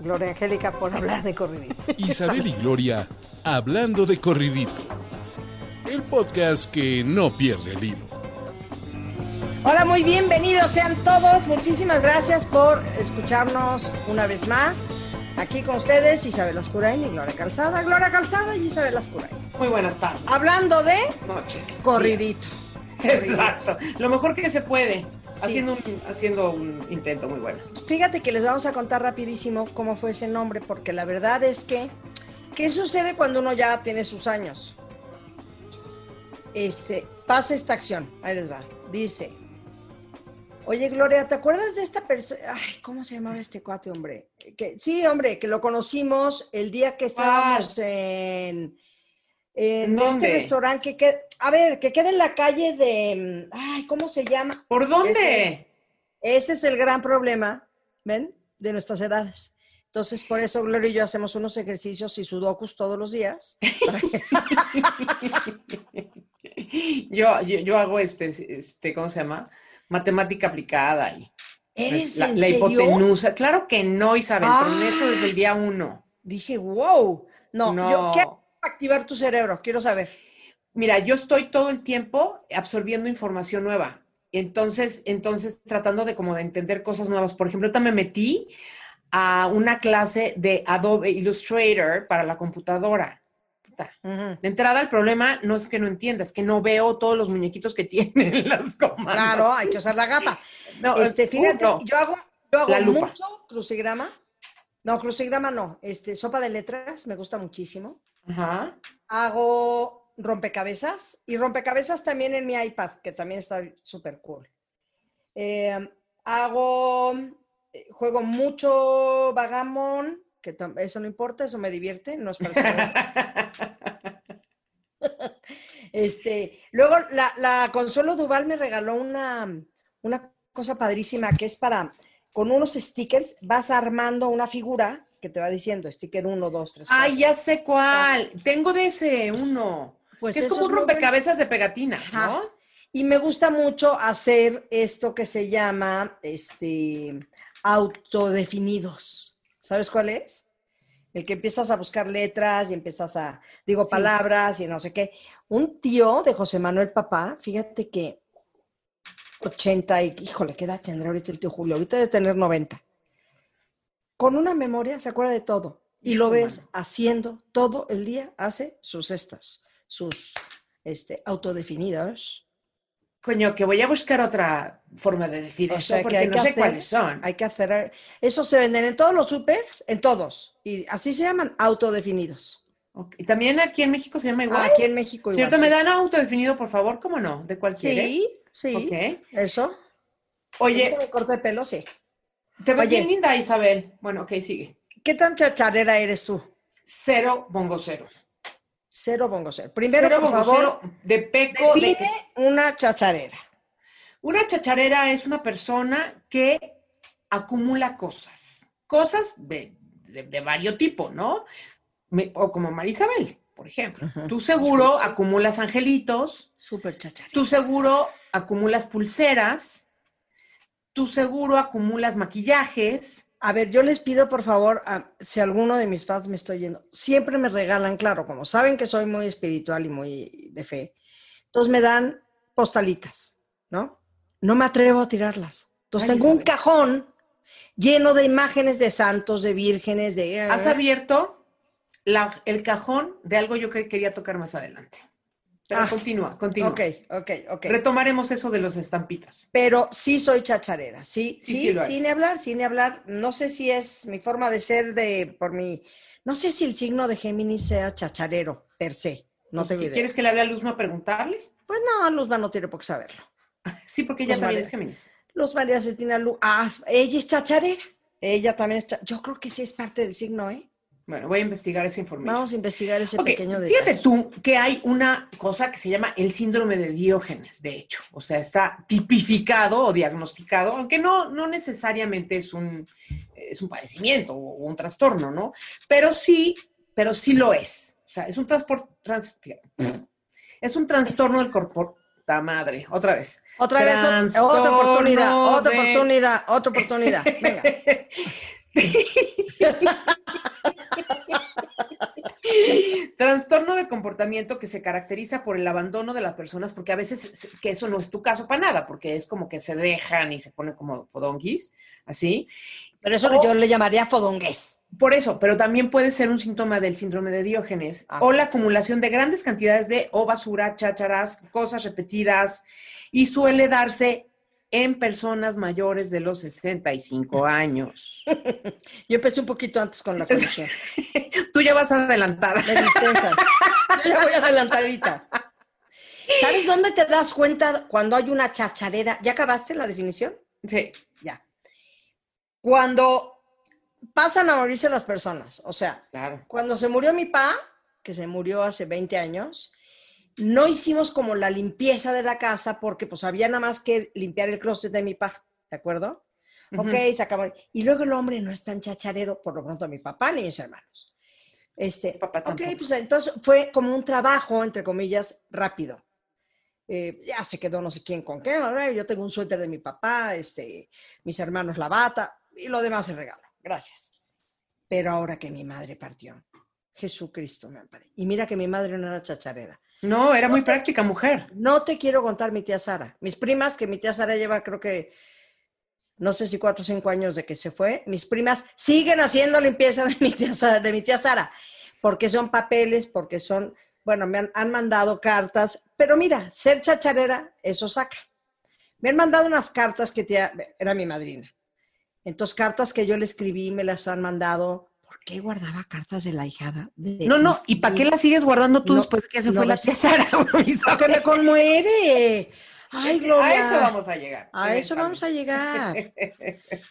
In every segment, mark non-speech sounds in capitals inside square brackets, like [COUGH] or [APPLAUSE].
Gloria Angélica, por hablar de corridito. [LAUGHS] Isabel y Gloria hablando de corridito. El podcast que no pierde el hilo. Hola, muy bienvenidos sean todos. Muchísimas gracias por escucharnos una vez más. Aquí con ustedes Isabel Ascurain y Gloria Calzada. Gloria Calzada y Isabel Ascurain. Muy buenas tardes. Hablando de Noches. corridito. [LAUGHS] Exacto. Lo mejor que se puede. Haciendo, un, haciendo un intento muy bueno. Fíjate que les vamos a contar rapidísimo cómo fue ese nombre, porque la verdad es que, ¿qué sucede cuando uno ya tiene sus años? Este, pasa esta acción, ahí les va. Dice, oye Gloria, ¿te acuerdas de esta persona? Ay, ¿cómo se llamaba este cuate, hombre? Que, sí, hombre, que lo conocimos el día que estábamos en, en ¿Dónde? este restaurante que queda, a ver, que queda en la calle de, ay, ¿cómo se llama? ¿Por Ese dónde? Ese es el gran problema, ¿ven? De nuestras edades. Entonces, por eso Gloria y yo hacemos unos ejercicios y sudokus todos los días. [LAUGHS] yo, yo, yo hago este, este, ¿cómo se llama? Matemática aplicada y ¿Eres la, en la serio? hipotenusa. Claro que no, Isabel, pero en eso Ah. desde el día uno. Dije, wow. No, No. yo activar tu cerebro, quiero saber. Mira, yo estoy todo el tiempo absorbiendo información nueva. Entonces, entonces tratando de como de entender cosas nuevas. Por ejemplo, ahorita me metí a una clase de Adobe Illustrator para la computadora. De entrada, el problema no es que no entiendas, que no veo todos los muñequitos que [LAUGHS] tienen las comandos. Claro, hay que usar la gata. No, Este, uh, fíjate, no. yo hago, yo hago La lupa. mucho crucigrama. No, crucigrama no. Este, sopa de letras, me gusta muchísimo. Ajá. Hago rompecabezas y rompecabezas también en mi iPad, que también está súper cool. Eh, hago, eh, juego mucho vagamon, que eso no importa, eso me divierte, no es para. [LAUGHS] Este, luego la, la Consuelo Duval me regaló una, una cosa padrísima que es para, con unos stickers, vas armando una figura que te va diciendo sticker 1, 2, 3. Ay, ya sé cuál. Tengo de ese uno. Pues que es como un rompecabezas de pegatinas, Ajá. ¿no? Y me gusta mucho hacer esto que se llama este autodefinidos. ¿Sabes cuál es? El que empiezas a buscar letras y empiezas a, digo, Sí. palabras y no sé qué. Un tío de José Manuel Papá, fíjate que 80 y, híjole, ¿qué edad tendrá ahorita el tío Julio? Ahorita debe tener 90. Con una memoria se acuerda de todo. Y lo ves haciendo todo el día, hace sus estas, sus este, autodefinidos. Coño, que voy a buscar otra forma de decir O eso, sea, que porque no que sé hacer- cuáles son. Hay que hacer. Eso se venden en todos los supers, en todos. Y así se llaman autodefinidos. Ok, Y también aquí en México se llama igual. Aquí en México igual. ¿Cierto? ¿Me dan autodefinido, por favor? ¿Cómo no? ¿De cualquiera? Sí, sí. Ok. Eso. Oye, ¿Me corto de pelo? Sí. Te ves Oye. bien linda, Isabel. Bueno, ok, sigue. ¿Qué tan chacharera eres tú? Cero bongo cero. Cero bongo cero. Primero, cero por bongo favor, cero de peco. de- define una chacharera. Una chacharera es una persona que acumula cosas. Cosas de, de, de varios tipos, ¿no? Me- o como Marisabel, por ejemplo. Tú seguro acumulas angelitos, Súper chacharera. tú seguro acumulas pulseras, tú seguro acumulas maquillajes. A ver, yo les pido, por favor, a- si alguno de mis fans me estoy yendo, siempre me regalan, claro, como saben que soy muy espiritual y muy de fe, entonces me dan postalitas, ¿no? No me atrevo a tirarlas. Entonces Ay, tengo un cajón lleno de imágenes de santos, de vírgenes, de... Has abierto la- el cajón de algo yo que quería tocar más adelante. Pero Ah, continúa, continúa. Ok, ok, ok. Retomaremos eso de los estampitas. Pero sí soy chacharera, sí, Sí, sí, sí lo sin hablar, sin hablar. No sé si es mi forma de ser de, por mi, no sé si el signo de Géminis sea chacharero, per se. No tengo idea. ¿Quieres que le hable a Luzma a preguntarle? Pues no, Luzma no tiene por qué saberlo. [LAUGHS] Sí, porque ella Luz también María. es Géminis. Luz María Cetina Lu, ah, ella es chacharera. Ella también es Yo creo que sí es parte del signo, ¿eh? Bueno, voy a investigar esa información. Vamos a investigar ese pequeño detalle. Fíjate tú que hay una cosa que se llama el síndrome de Diógenes, de hecho. O sea, está tipificado o diagnosticado, aunque no, no necesariamente es un, es un padecimiento o un trastorno, ¿no? Pero sí, pero sí lo es. O sea, es un transporte, es un trastorno del corpo, madre, otra vez. Otra vez, otra oportunidad, otra oportunidad, otra oportunidad. Venga. [LAUGHS] [LAUGHS] Trastorno de comportamiento que se caracteriza por el abandono de las personas, porque a veces es- que eso no es tu caso para nada, porque es como que se dejan y se ponen como fodonguis, así. Pero eso O- yo le llamaría fodongués. Por eso, pero también puede ser un síntoma del síndrome de Diógenes Ah. o la acumulación de grandes cantidades de o basura, chácharas, cosas repetidas y suele darse en personas mayores de los 65 años. [LAUGHS] Yo empecé un poquito antes con la [LAUGHS] colección. Tú ya vas adelantada. Me dispensan. Yo ya voy adelantadita. ¿Sabes dónde te das cuenta cuando hay una chacharera? ¿Ya acabaste la definición? Sí. Ya. Cuando pasan a morirse las personas. O sea, Claro. cuando se murió mi pa, que se murió hace 20 años, no hicimos como la limpieza de la casa porque pues había nada más que limpiar el closet de mi pa, ¿de acuerdo? Ok, se acabó. Y luego el hombre no es tan chacharero, por lo pronto mi papá ni mis hermanos. Este, papá ok, pues entonces fue como un trabajo, entre comillas, rápido. Eh, ya se quedó no sé quién con qué, yo tengo un suéter de mi papá, este, mis hermanos la bata y lo demás es regalo. Gracias. Pero ahora que mi madre partió, Jesucristo me ampare. Y mira que mi madre no era chacharera. No, era muy práctica mujer. No te quiero contar mi tía Sara. Mis primas, que mi tía Sara lleva creo que, no sé si cuatro o cinco años de que se fue, mis primas siguen haciendo limpieza de mi tía Sara, porque son papeles, porque son, bueno, me han, mandado cartas, pero mira, ser chacharera, eso saca. Me han mandado unas cartas que era mi madrina. Entonces, cartas que yo le escribí, me las han mandado. ¿Por qué guardaba cartas de la hijada? de No, no, ¿y para qué la sigues guardando tú No, después de que se no fue la tía Sara? Porque me conmueve. Ay, Gloria. A eso vamos a llegar. A eso vamos a llegar.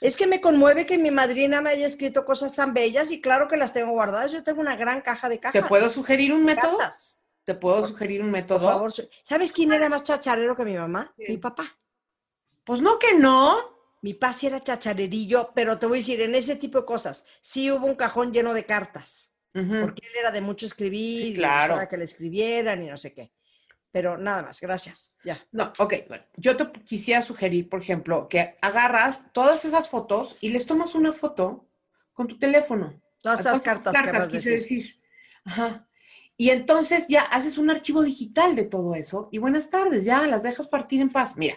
Es que me conmueve que mi madrina me haya escrito cosas tan bellas y claro que las tengo guardadas. Yo tengo una gran caja de cajas. ¿Te puedo sugerir un método? cartas. ¿Te puedo sugerir un método? Por favor. ¿Sabes quién era más chacharero que mi mamá? Mi papá. Pues no que no. Mi sí era chacharerillo, pero te voy a decir, en ese tipo de cosas, sí hubo un cajón lleno de cartas, porque él era de mucho escribir, Sí, claro. que le escribieran y no sé qué. Pero nada más, gracias. Ya. No, ok, bueno, yo te quisiera sugerir, por ejemplo, que agarras todas esas fotos y les tomas una foto con tu teléfono. Todas esas cartas, querrás quise decir. decir. Ajá. Y entonces ya haces un archivo digital de todo eso y buenas tardes, ya las dejas partir en paz. Mira,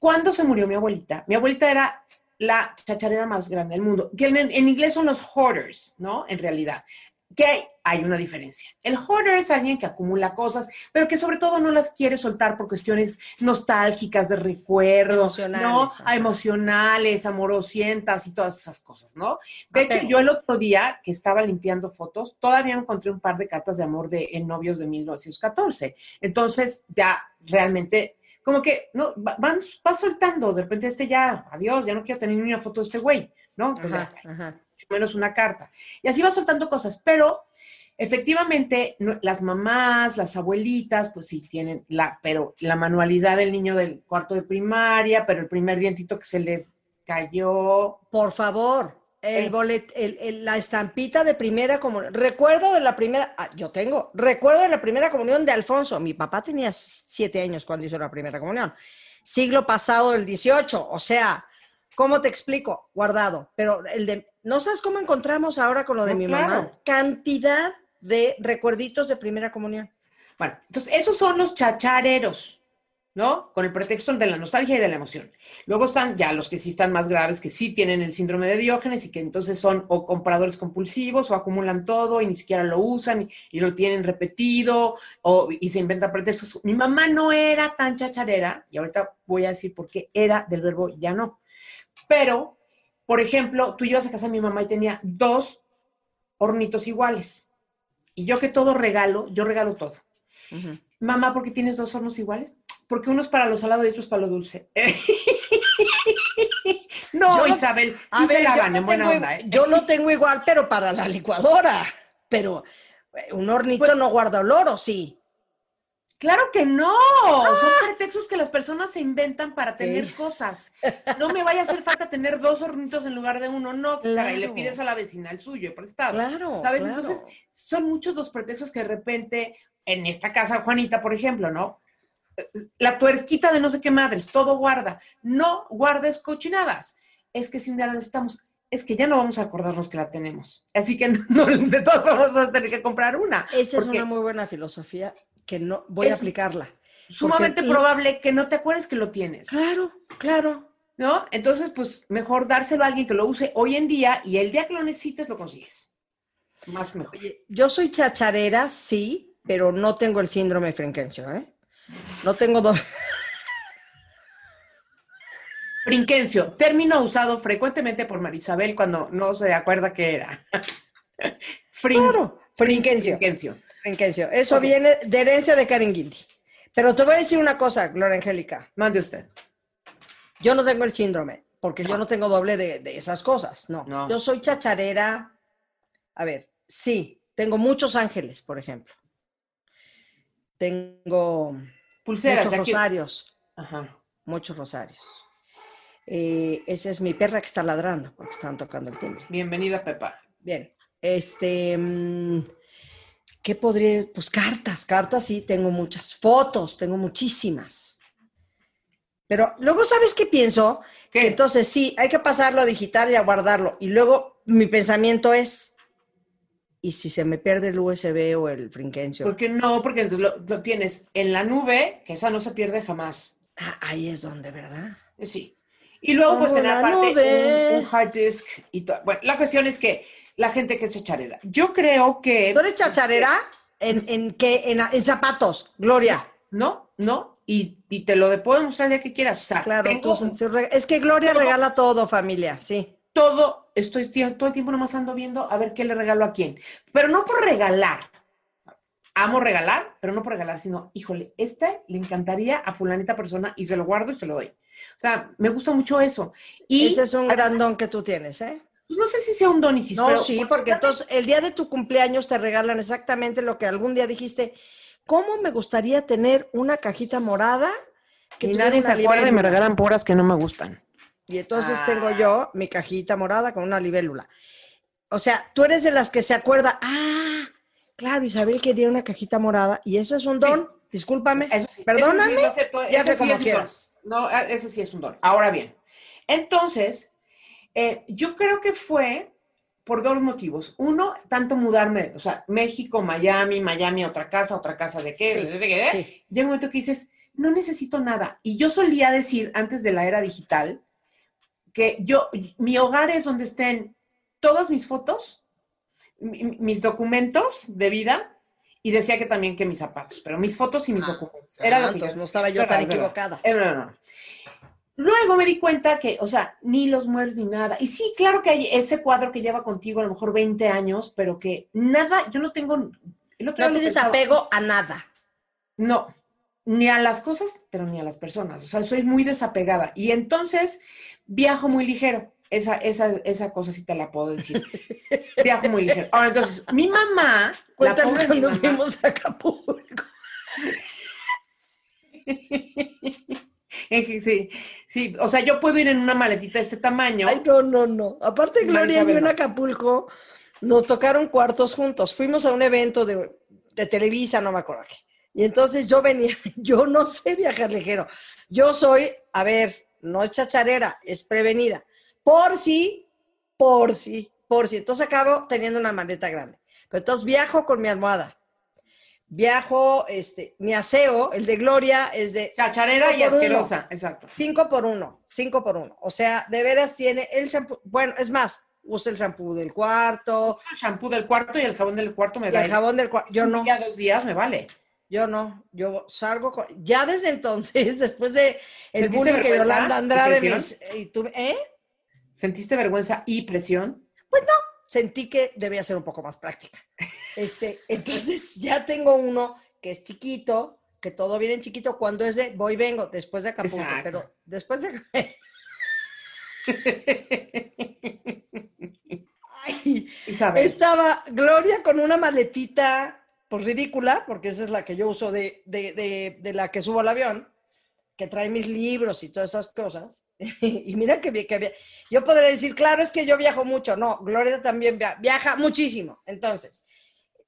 ¿cuándo se murió mi abuelita? Mi abuelita era la chacharera más grande del mundo, que en, en inglés son los hoarders, ¿no? En realidad. Que hay, una diferencia. El hoarder es alguien que acumula cosas, pero que sobre todo no las quiere soltar por cuestiones nostálgicas, de recuerdos, Emocionales, ¿no? ajá. Emocionales, amorosientas y todas esas cosas, ¿no? De hecho, yo el otro día que estaba limpiando fotos, todavía encontré un par de cartas de amor de en novios de 1914. Entonces, ya realmente, como que, no, va- van, va soltando, de repente este ya, adiós, ya no quiero tener ni una foto de este güey, ¿no? Pues Ajá, ya, ajá. mucho menos una carta. Y así va soltando cosas, pero efectivamente no- las mamás, las abuelitas, pues sí tienen la, pero la manualidad del niño del cuarto de primaria, pero el primer dientito que se les cayó, Por favor, el Eh. bolet, el- el- la estampita de primera comunión. Recuerdo de la primera, ah, yo tengo, recuerdo de la primera comunión de Alfonso. Mi papá tenía siete años cuando hizo la primera comunión. Siglo pasado, el 18. O sea, ¿cómo te explico? Guardado. Pero el de, ¿no sabes cómo encontramos ahora con lo de No, mi claro. mamá? Cantidad de recuerditos de primera comunión. Bueno, entonces esos son los chachareros, ¿no? Con el pretexto de la nostalgia y de la emoción. Luego están ya los que sí están más graves, que sí tienen el síndrome de Diógenes y que entonces son o compradores compulsivos o acumulan todo y ni siquiera lo usan y, y lo tienen repetido o, y se inventan pretextos. Mi mamá no era tan chacharera y ahorita voy a decir por qué era del verbo ya no. Pero, por ejemplo, tú ibas a casa de mi mamá y tenía dos hornitos iguales. Y yo que todo regalo, yo regalo todo. Mamá, ¿por qué tienes dos hornos iguales? Porque uno es para lo salado y otro es para lo dulce. [LAUGHS] No, Yo Isabel, sí ver, se lavan en buena tengo onda, ¿eh? Yo lo tengo igual, pero para la licuadora. Pero eh, un hornito Pues- no guarda olor, ¿o sí? Claro que no, son pretextos que las personas se inventan para tener Sí. cosas. No me vaya a hacer falta tener dos hornitos en lugar de uno, no, caray, le pides a la vecina el suyo prestado. Claro. ¿Sabes? claro. Entonces, son muchos los pretextos que de repente, en esta casa, Juanita, por ejemplo, ¿no? La tuerquita de no sé qué madres, todo guarda. No guardes cochinadas. Es que si un día la necesitamos, es que ya no vamos a acordarnos que la tenemos. Así que [LAUGHS] no, de todas formas vas a tener que comprar una. Esa es una muy buena filosofía que no voy a aplicarla. sumamente porque- probable que no te acuerdes que lo tienes. Claro, claro. ¿No? Entonces, pues mejor dárselo a alguien que lo use hoy en día y el día que lo necesites lo consigues. Más mejor. Oye, yo soy chacharera, sí, pero no tengo el síndrome frenquencio, ¿eh? No tengo dos. Frinquencio, término usado frecuentemente por Marisabel cuando no se acuerda qué era. Frin- Claro, frinquencio. Frinquencio. Frenquencio. Eso viene de herencia de Karen Guindy. Pero te voy a decir una cosa, Gloria Angélica. Mande usted. Yo no tengo el síndrome, porque yo no tengo doble de, de esas cosas. No. No. Yo soy chacharera. A ver, sí, tengo muchos ángeles, por ejemplo. Tengo Pulseras. muchos rosarios, Ajá. muchos rosarios. Eh, esa es mi perra que está ladrando porque están tocando el timbre. Bienvenida, Pepa. Bien, este, mm, ¿qué podría? Pues cartas, cartas sí, tengo muchas. Fotos, tengo muchísimas. Pero luego, ¿sabes qué pienso? ¿Qué? Que entonces sí, hay que pasarlo a digital y a guardarlo. Y luego mi pensamiento es, ¿y si se me pierde el USB o el Frinquencio? ¿Por qué no? Porque lo, lo tienes en la nube, que esa no se pierde jamás. Ah, ahí es donde, ¿verdad? Sí. Y luego, pues, tener la aparte un, un hard disk y todo. Bueno, la cuestión es que la gente que se charela. Yo creo que. ¿Tú eres chacharera? ¿En, en qué? En, en zapatos, Gloria. No, no. Y, y te lo de- puedo demostrar el día que quieras. O sea, Claro, tengo tú- es que Gloria regala todo, familia, sí. Todo, estoy todo el tiempo nomás ando viendo a ver qué le regalo a quién. Pero no por regalar. Amo regalar, pero no por regalar, sino, híjole, este le encantaría a fulanita persona y se lo guardo y se lo doy. O sea, me gusta mucho eso. Y Ese es un gran don que tú tienes, ¿eh? pues, no sé si sea un don Isis, No, pero sí, porque entonces el día de tu cumpleaños te regalan exactamente lo que algún día dijiste. ¿Cómo me gustaría tener una cajita morada que y nadie se acuerda y me regalan puras que no me gustan. Y entonces Ah. tengo yo mi cajita morada con una libélula. O sea, tú eres de las que se acuerda, ah, claro, Isabel quería una cajita morada y eso es un Sí. don. Discúlpame, Eso sí, perdóname. eso sí acepto, ya sé como un quieras. don. No, ah, ese sí es un don. Ahora bien, entonces, eh, yo creo que fue por dos motivos. Uno, tanto mudarme, o sea, México, Miami, Miami, otra casa, otra casa de qué, Sí, de qué, de- sí. Llega un momento que dices, no necesito nada. Y yo solía decir antes de la era digital que yo, mi hogar es donde estén todas mis fotos, mi- mis documentos de vida y decía que también que mis zapatos, pero mis fotos y mis Ah, documentos. Era Ah, lo que entonces yo no estaba yo tan verdad. equivocada. No, no. Luego me di cuenta que, o sea, ni los mueres ni nada. Y sí, claro que hay ese cuadro que lleva contigo a lo mejor 20 años, pero que nada, yo no tengo. el otro día No tienes pensaba. apego a nada. No, ni a las cosas, pero ni a las personas. O sea, soy muy desapegada. Y entonces viajo muy ligero. Esa, esa, esa cosa sí te la puedo decir. [LAUGHS] viajo muy ligero. Ahora, entonces, mi mamá, la pobre mi cuando mamá, fuimos a Acapulco. [LAUGHS] sí, sí, o sea, yo puedo ir en una maletita de este tamaño. Ay, no, no, no. Aparte, Gloria y yo en. Acapulco nos tocaron cuartos juntos. Fuimos a un evento de, de Televisa, no me acuerdo qué. Y entonces yo venía, [LAUGHS] yo no sé viajar ligero. Yo soy, a ver, no es chacharera, es prevenida. Por si, por si, por si. Entonces acabo teniendo una maleta grande. Pero entonces viajo con mi almohada. Viajo, este, mi aseo, el de Gloria, es de Chacharera y por uno. asquerosa, exacto. Cinco por uno, cinco por uno. O sea, de veras tiene el shampoo. Bueno, es más, usa el shampoo del cuarto, El shampoo del cuarto y el jabón del cuarto me da. el jabón del cuarto. Yo no, Ya dos días me vale. Yo no. Yo salgo con. Ya desde entonces, [LAUGHS] después de el ¿Sentiste bullying que Yolanda y Andrade me y tú, ¿eh? ¿Sentiste vergüenza y presión? Sentí que debía ser un poco más práctica. Este, [LAUGHS] entonces ya tengo uno que es chiquito, que todo viene en chiquito cuando es de voy vengo, después de Acapulco, Exacto. pero después de [LAUGHS] Ay, Isabel. estaba Gloria con una maletita, pues ridícula, porque esa es la que yo uso de, de, de, de la que subo al avión, que trae mis libros y todas esas cosas. [LAUGHS] y mira que, que yo podría decir, claro, es que yo viajo mucho. No, Gloria también via- viaja muchísimo. Entonces,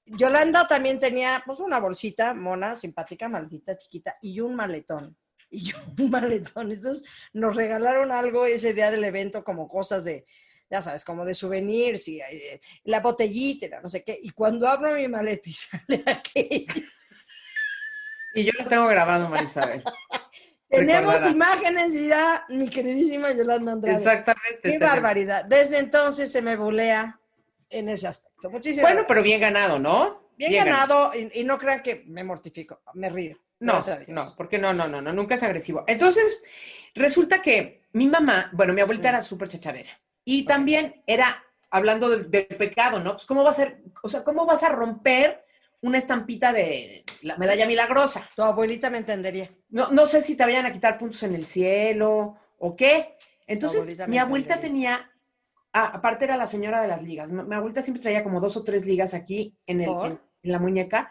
Yolanda también tenía pues una bolsita mona, simpática, maldita, chiquita, y un maletón. Y yo [LAUGHS] un maletón. Entonces nos regalaron algo ese día del evento, como cosas de, ya sabes, como de souvenirs y eh, la botellita, la no sé qué. Y cuando abro mi maleta y [LAUGHS] sale aquello, Y yo lo tengo grabado, Marisabel. [LAUGHS] tenemos Recordarás. imágenes, dirá mi queridísima Yolanda Andrade. Exactamente. Qué barbaridad. Desde entonces se me bulea en ese aspecto. Muchísimas Bueno, pero bien ganado, ¿no? Bien, ganado, y, y no crean que me mortifico, me río. No, no, porque no, no, no, no, nunca es agresivo. Entonces, resulta que mi mamá, bueno, mi abuelita era súper chacharera. Y también era, hablando del, del pecado, ¿no? Pues, ¿cómo va a ser, o sea, cómo vas a romper una estampita de la medalla milagrosa? Tu abuelita me entendería. No, no sé si te vayan a quitar puntos en el cielo o qué. Entonces, abuelita mi abuelita entendería. tenía, ah, aparte era la señora de las ligas. Mi, mi abuelita siempre traía como dos o tres ligas aquí en, el, en, en la muñeca,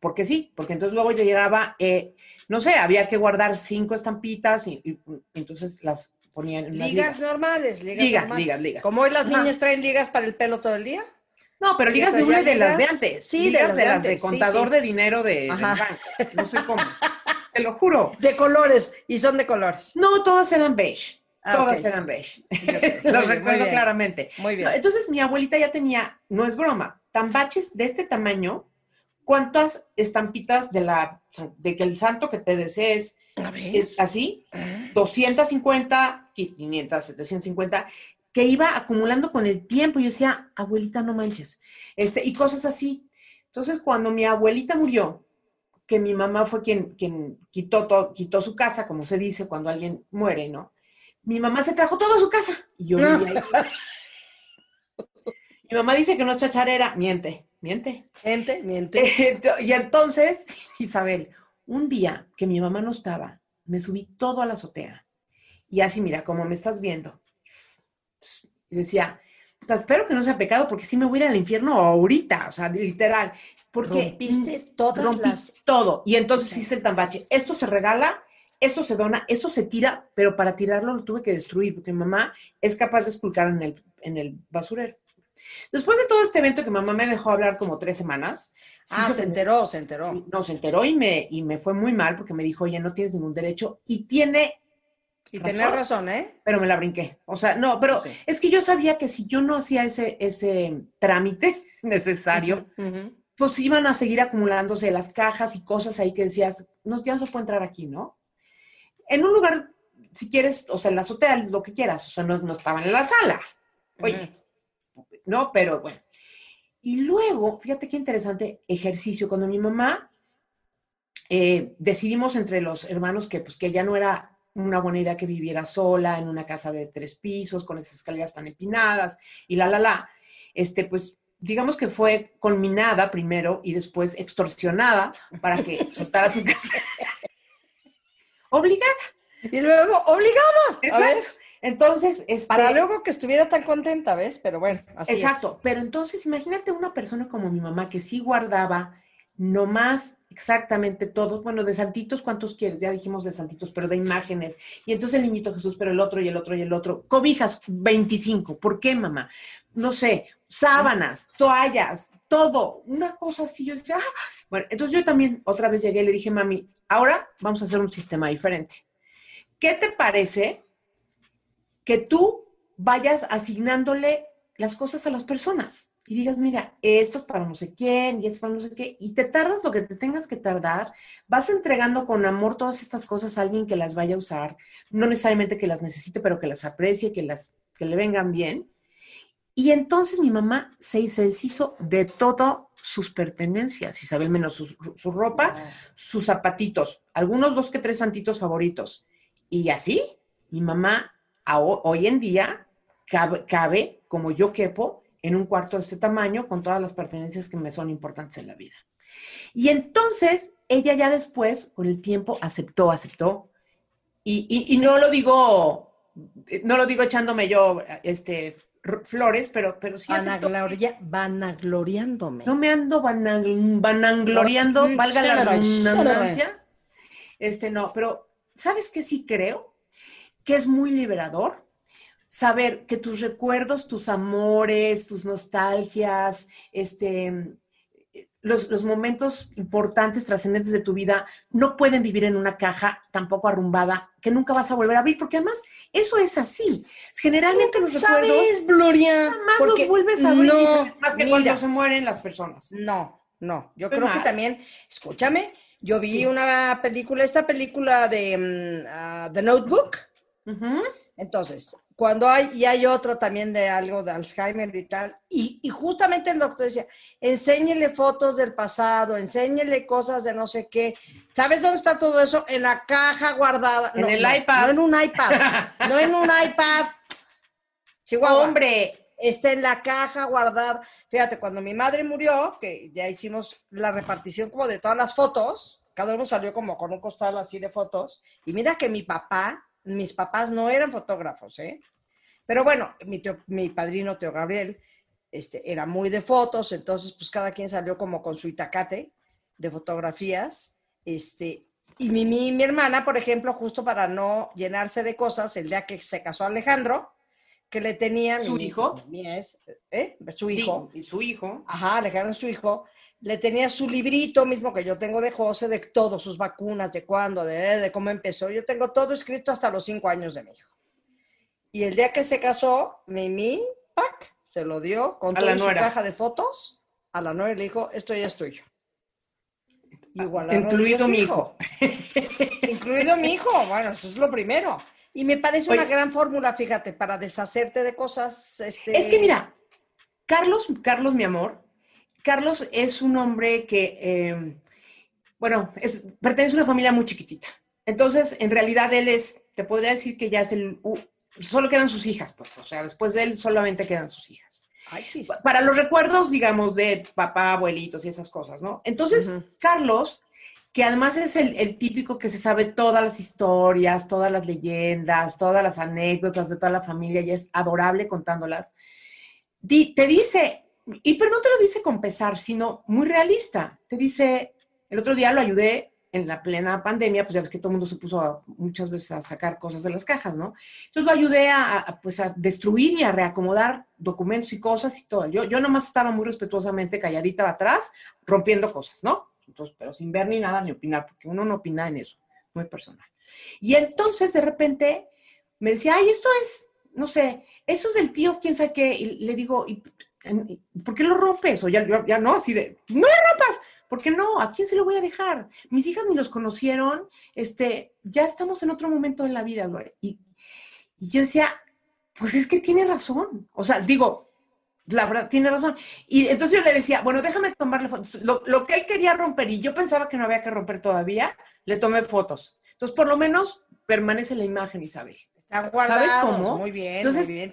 porque sí, porque entonces luego yo llegaba, eh, no sé, había que guardar cinco estampitas y entonces las ponían las Ligas, ligas. normales, ligas, Ligas, normales. ligas, ligas. Como hoy las niñas traen ligas para el pelo todo el día. No, pero ligas de una de las de antes. sí, de ligas las de, de las de antes, sí, contador sí. de dinero de, del banco. No sé cómo. [LAUGHS] Te lo juro. De colores, y son de colores. No, todas eran beige. Ah, todas eran beige. [LAUGHS] [LAUGHS] Muy recuerdo bien. claramente. Muy bien. No, entonces mi abuelita ya tenía, no es broma, tambaches de este tamaño, cuántas estampitas de la de que el santo que te desees A ver. es así, Ah. 250, 500, 750, que iba acumulando con el tiempo. Yo decía, abuelita, no manches. Este, y cosas así. Entonces, cuando mi abuelita murió, que mi mamá fue quien, quien quitó, to- quitó su casa, como se dice cuando alguien muere, ¿no? Mi mamá se trajo toda su casa y yo No. vivía ahí. Mi mamá dice que no es chacharera, miente, miente. Gente, miente. [LAUGHS] y entonces, [LAUGHS] Isabel, un día que mi mamá no estaba, me subí todo a la azotea. Y así, mira, como me estás viendo. Y decía, "Puta, espero que no sea pecado porque sí me voy a ir al infierno ahorita, o sea, literal. Porque Rompiste todas rompí las- todo. Y entonces hice el tambache. Esto se regala, esto se dona, esto se tira, pero para tirarlo lo tuve que destruir porque mi mamá es capaz de esculcar en el, en el basurero. Después de todo este evento que mamá me dejó hablar como tres semanas, ah, se se enteró, se enteró. no, se enteró y me, y me fue muy mal porque me dijo, oye, no tienes ningún derecho. Y tiene, Y razón. tenés razón, ¿eh? pero me la brinqué. O sea, no, pero Sí. es que yo sabía que si yo no hacía ese, ese trámite [LAUGHS] necesario, pues iban a seguir acumulándose las cajas y cosas ahí que decías, no, ya no se puede entrar aquí, ¿no? En un lugar, si quieres, o sea, en la azotea, lo que quieras, o sea, no, no estaban en la sala. Oye, no, pero bueno. Y luego, fíjate qué interesante ejercicio, cuando mi mamá eh, decidimos entre los hermanos que pues que ya no era una buena idea que viviera sola en una casa de tres pisos con esas escaleras tan empinadas y la la la, este pues digamos que fue culminada primero y después extorsionada para que [LAUGHS] soltara su casa. [LAUGHS] Obligada. Y luego, obligada. A ver, Exacto. Entonces, este, para luego que estuviera tan contenta, ¿ves? Pero bueno, así es. Exacto, pero entonces imagínate una persona como mi mamá que sí guardaba nomás exactamente todos, bueno, de santitos, ¿cuántos quieres? Ya dijimos de santitos, pero de imágenes. Y entonces el niñito Jesús, pero el otro y el otro y el otro. Cobijas, 25. ¿Por qué, mamá? No sé, sábanas, toallas, todo. Una cosa así. Yo decía, ah. bueno, entonces yo también otra vez llegué y le dije, mami, ahora vamos a hacer un sistema diferente. ¿Qué te parece que tú vayas asignándole las cosas a las personas y digas, mira, esto es para no sé quién y esto es para no sé qué, y te tardas lo que te tengas que tardar, vas entregando con amor todas estas cosas a alguien que las vaya a usar, no necesariamente que las necesite, pero que las aprecie, que, las, que le vengan bien. Y entonces mi mamá se, se deshizo de todas sus pertenencias, Isabel, menos su, su ropa, sus zapatitos, algunos dos que tres santitos favoritos. Y así, mi mamá hoy en día cabe, cabe, como yo quepo, en un cuarto de este tamaño con todas las pertenencias que me son importantes en la vida. Y entonces ella ya después, con el tiempo, aceptó, aceptó. Y, y- y no lo digo no lo digo echándome yo este, flores, pero, pero sí Vanagloria, vanagloriándome. No me ando vanagloriando, valga la redundancia. Este, no, pero ¿sabes qué sí creo? Que es muy liberador saber que tus recuerdos, tus amores, tus nostalgias, este, los, momentos importantes, trascendentes de tu vida, no pueden vivir en una caja tampoco arrumbada que nunca vas a volver a abrir, porque además eso es así. Generalmente los recuerdos. ¿Sabes, Gloria? Más los vuelves a abrir, más que cuando se mueren las personas. No, no. Yo creo que también, escúchame, yo vi una película, esta película de mm, ah, The Notebook. Entonces, cuando hay, y hay otro también de algo de Alzheimer y tal, y, justamente el doctor decía, enséñele fotos del pasado, enséñele cosas de no sé qué. ¿Sabes dónde está todo eso? En la caja guardada. En el iPad. No en un iPad, [LAUGHS] no en un iPad. Chihuahua. Hombre. Está en la caja guardada. Fíjate, cuando mi madre murió, que ya hicimos la repartición como de todas las fotos, cada uno salió como con un costal así de fotos, y mira que mi papá mis papás no eran fotógrafos, ¿eh? Pero bueno, mi, mi padrino Teo Gabriel este, era muy de fotos, entonces pues cada quien salió como con su itacate de fotografías. Este, y mi, mi, hermana, por ejemplo, justo para no llenarse de cosas, el día que se casó Alejandro, que le tenía... ¿Su hijo? es, ¿eh? Su hijo. y su hijo. Ajá, Alejandro su hijo le tenía su librito mismo que yo tengo de José, de todas sus vacunas, de cuándo, de, de cómo empezó. Yo tengo todo escrito hasta los cinco años de mi hijo. Y el día que se casó, Mimi, ¡pac! se lo dio con toda su caja de fotos a la nuera y le dijo, esto ya es tuyo. Igual Incluido mi hijo. [LAUGHS] Incluido mi hijo. Bueno, eso es lo primero. Y me parece una gran fórmula, fíjate, para deshacerte de cosas. Este... Es que mira, Carlos, Carlos, mi amor, Carlos es un hombre que, eh, bueno, pertenece a una familia muy chiquitita. Entonces, en realidad él es, te podría decir que ya es el, solo quedan sus hijas, pues, o sea, después de él solamente quedan sus hijas. Para los recuerdos, digamos, de papá, abuelitos y esas cosas, ¿no? Entonces, Carlos, que además es el, típico que se sabe todas las historias, todas las leyendas, todas las anécdotas de toda la familia y es adorable contándolas, te dice, y pero no te lo dice con pesar, sino muy realista. Te dice, el otro día lo ayudé en la plena pandemia, pues ya ves que todo el mundo se puso muchas veces a sacar cosas de las cajas, ¿no? Entonces lo ayudé a, pues a destruir y a reacomodar documentos y cosas y todo. Yo, yo nomás estaba muy respetuosamente calladita atrás, rompiendo cosas, ¿no? Entonces, pero sin ver ni nada ni opinar, porque uno no opina en eso, muy personal. Y entonces de repente me decía, ay, esto es, no sé, eso es del tío, quién sabe qué, y le digo, ¿y ¿por qué lo rompes? O ya, ya no, así de, no lo rompas, ¿por qué no? ¿A quién se lo voy a dejar? Mis hijas ni los conocieron, este, ya estamos en otro momento de la vida, Y, y yo decía, pues es que tiene razón. O sea, digo, la verdad, tiene razón. Y entonces yo le decía, bueno, déjame tomarle fotos. Lo, lo, que él quería romper y yo pensaba que no había que romper todavía, le tomé fotos. Entonces, por lo menos permanece la imagen, Isabel. Guardados. ¿Sabes cómo? Muy bien, muy bien.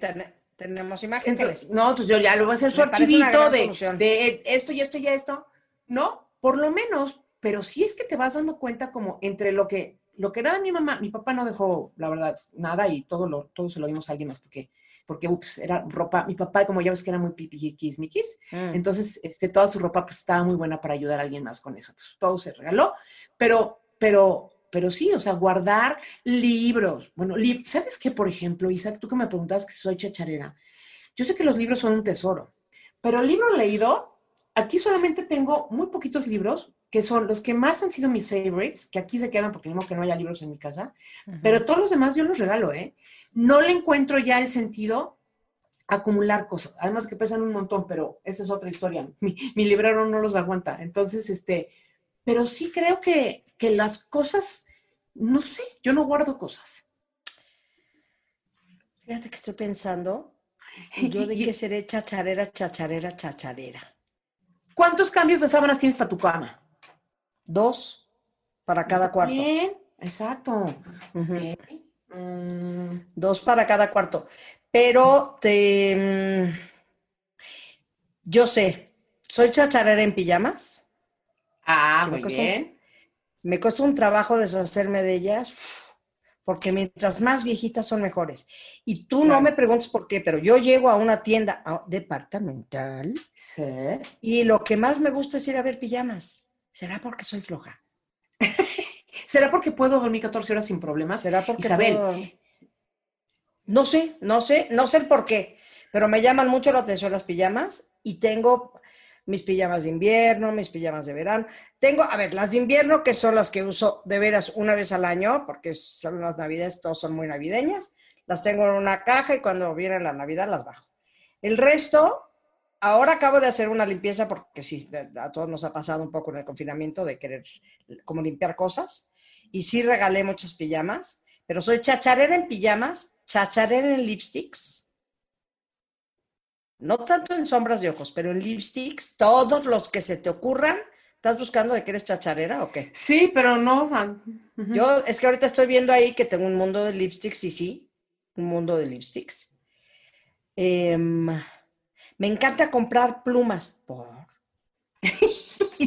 Tenemos imágenes. no, entonces yo ya lo voy a hacer su archivito de, esto y esto y esto. No, por lo menos, pero si es que te vas dando cuenta como entre lo que, lo que era de mi mamá, mi papá no dejó, la verdad, nada y todo, lo, todo se lo dimos a alguien más porque porque ups, era ropa, mi papá, como ya ves que era muy pipiquis, miquis, mm. entonces este, toda su ropa pues estaba muy buena para ayudar a alguien más con eso, entonces todo se regaló, pero, pero pero sí, o sea, guardar libros. Bueno, ¿sabes qué, por ejemplo, Isaac, tú que me preguntabas que soy chacharera? Yo sé que los libros son un tesoro, pero el libro leído, aquí solamente tengo muy poquitos libros, que son los que más han sido mis favorites, que aquí se quedan porque no que no haya libros en mi casa, pero todos los demás yo los regalo, ¿eh? No le encuentro ya el sentido acumular cosas, además que pesan un montón, pero esa es otra historia. Mi, mi librero no los aguanta. Entonces, este, pero sí creo que, que las cosas, no sé, yo no guardo cosas. Fíjate que estoy pensando, [LAUGHS] yo de qué seré chacharera, chacharera, chacharera. ¿Cuántos cambios de sábanas tienes para tu cama? Dos para cada cuarto. Bien, exacto. Mm. Dos para cada cuarto. Pero te... Mm, yo sé, soy chacharera en pijamas. Ah, muy bien me costó un trabajo deshacerme de ellas, porque mientras más viejitas son mejores. Y tú no me preguntes por qué, pero yo llego a una tienda departamental Sí. y lo que más me gusta es ir a ver pijamas. ¿Será porque soy floja? [LAUGHS] ¿Será porque puedo dormir 14 horas sin problemas? ¿Será porque Isabel, puedo- No sé, no sé, no sé el por qué, pero me llaman mucho la atención las pijamas y tengo mis pijamas de invierno, mis pijamas de verano. Tengo, a ver, las de invierno, que son las que uso de veras una vez al año, porque son las navidades, todas son muy navideñas. Las tengo en una caja y cuando viene la Navidad las bajo. El resto, ahora acabo de hacer una limpieza porque sí, a todos nos ha pasado un poco en el confinamiento de querer como limpiar cosas. Y sí regalé muchas pijamas, pero soy chacharera en pijamas, chacharera en lipsticks. No tanto en sombras de ojos, pero en lipsticks, todos los que se te ocurran. ¿Estás buscando de que eres chacharera o qué? Sí, pero no. van. Yo es que ahorita estoy viendo ahí que tengo un mundo de lipsticks y sí, un mundo de lipsticks. Em, me encanta comprar plumas. ¿Por? [LAUGHS]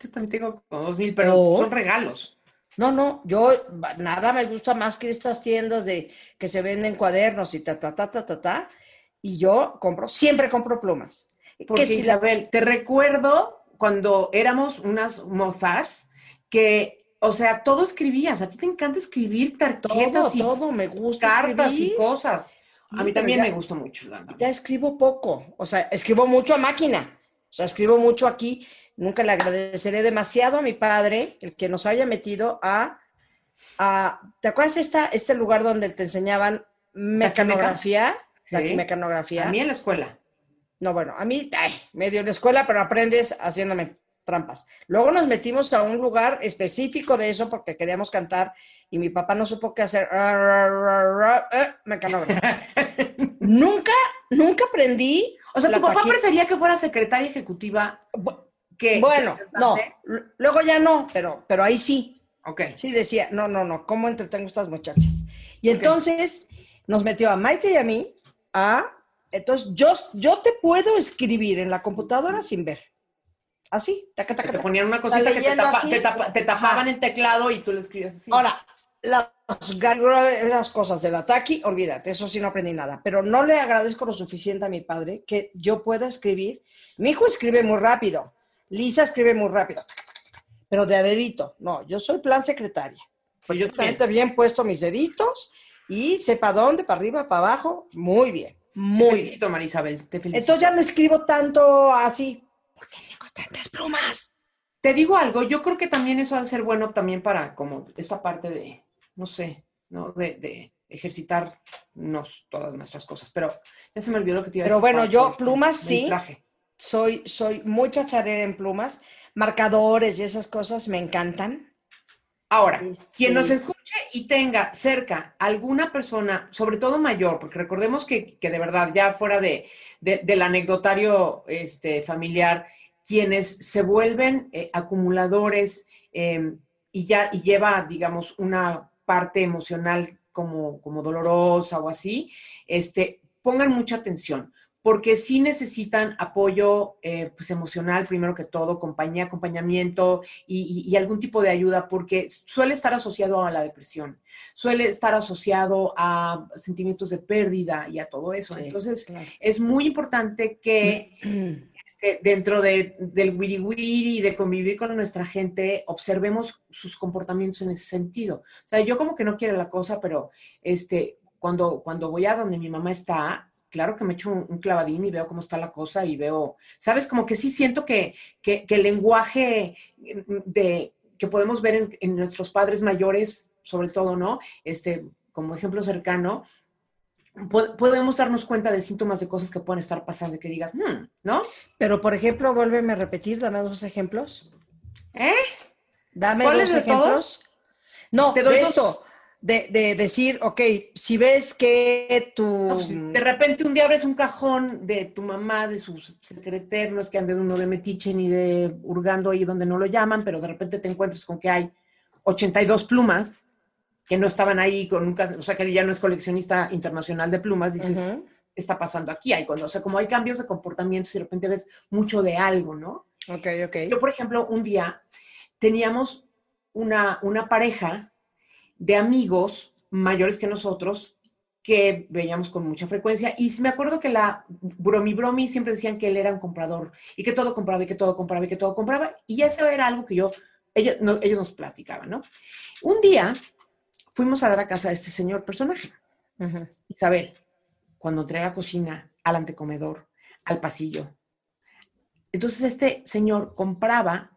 Yo también tengo como dos mil, pero Oh. son regalos. No, no, yo nada me gusta más que estas tiendas de que se venden cuadernos y ta, ta, ta, ta, ta, ta. Y yo compro, siempre compro plumas. Porque que Isabel, te recuerdo cuando éramos unas mozas que, o sea, todo escribías. A ti te encanta escribir todo, tarjetas y todo me gusta cartas escribir. y cosas. A mí pero también ya- me gusta mucho, la. Ya escribo poco, o sea, escribo mucho a máquina, o sea, escribo mucho aquí. Nunca le agradeceré demasiado a mi padre el que nos haya metido a, a ¿te acuerdas esta, este lugar donde te enseñaban mecanografía? La Sí. mecanografía. A mí en la escuela. No, bueno, a mí, ay, medio en la escuela, pero aprendes haciéndome trampas. Luego nos metimos a un lugar específico de eso porque queríamos cantar y mi papá no supo qué hacer. Eh, mecanografía. [LAUGHS] nunca, nunca aprendí. O sea, tu papá prefería que fuera secretaria ejecutiva que... Bueno, que no, luego ya no, pero, pero ahí sí. Ok. Sí decía, no, no, no, ¿cómo entretengo a estas muchachas? Y entonces nos metió a Maite y a mí a... Entonces yo, yo te puedo escribir en la computadora sin ver. Así, taca, taca, te ponían una cosita que te, tapa- te tapa- te tapaban el teclado y tú lo escribías así. Ahora, las, las cosas del ataque, olvídate, eso sí no aprendí nada. Pero no le agradezco lo suficiente a mi padre que yo pueda escribir. Mi hijo escribe muy rápido, Lisa escribe muy rápido, pero de a dedito. No, yo soy plan secretaria. Sí, yo Perfectamente bien puesto mis deditos y sepa dónde, para arriba, para abajo, muy bien, Te muy bien. felicito, Marisabel, te felicito. Entonces ya no escribo tanto así. ¿Por qué tengo tantas plumas? Te digo algo, yo creo que también eso ha de ser bueno también para como esta parte de, no sé, ¿no? De, de ejercitarnos todas nuestras cosas. Pero ya se me olvidó lo que te iba a Pero decir. bueno, para- yo plumas sí. traje. soy, soy muy chacharera en plumas, marcadores y esas cosas me encantan. Ahora, Este- quien nos escuche y tenga cerca alguna persona, sobre todo mayor, porque recordemos que, que de verdad, ya fuera de, de- del anecdotario este, familiar, quienes se vuelven eh, acumuladores eh, y ya y lleva, digamos, una parte emocional como, como dolorosa o así, este, pongan mucha atención porque sí necesitan apoyo eh, pues emocional, primero que todo, compañía, acompañamiento y, y- y algún tipo de ayuda, porque suele estar asociado a la depresión, suele estar asociado a sentimientos de pérdida y a todo eso. Sí, Entonces, claro. es muy importante que [CLEARS THROAT] este, dentro de, del wiri wiri y de convivir con nuestra gente, observemos sus comportamientos en ese sentido. O sea, yo como que no quiero la cosa, pero este, cuando, cuando voy a donde mi mamá está, claro que me echo un, un clavadín y veo cómo está la cosa y veo, ¿sabes? Como que sí siento que, que, que el lenguaje de, que podemos ver en, en nuestros padres mayores, sobre todo, ¿no? Este, como ejemplo cercano, po- podemos darnos cuenta de síntomas de cosas que pueden estar pasando y que digas, "Hmm", ¿no? Pero, por ejemplo, vuélveme a repetir, dame dos ejemplos. ¿Eh? Dame ¿Cuáles dos de todos? ejemplos. No, Te doy de dos. De, de decir, ok, si ves que tu... Pues, de repente un día abres un cajón de tu mamá, de sus secretarios, no es que ande uno de metiche ni de hurgando ahí donde no lo llaman, pero de repente te encuentras con que hay 82 plumas que no estaban ahí con nunca, o sea que ya no es coleccionista internacional de plumas, dices, Ujú. ¿qué está pasando aquí? Hay cuando, o sea, como hay cambios de comportamientos y de repente ves mucho de algo, ¿no? Ok, ok. Yo, por ejemplo, un día teníamos una, una pareja de amigos mayores que nosotros que veíamos con mucha frecuencia. Y me acuerdo que la bromi bromi siempre decían que él era un comprador y que todo compraba y que todo compraba y que todo compraba. Y eso era algo que yo, ellos, ellos nos platicaban, ¿no? Un día fuimos a dar a casa a este señor personaje, Isabel, cuando entré a la cocina, al antecomedor, al pasillo. Entonces este señor compraba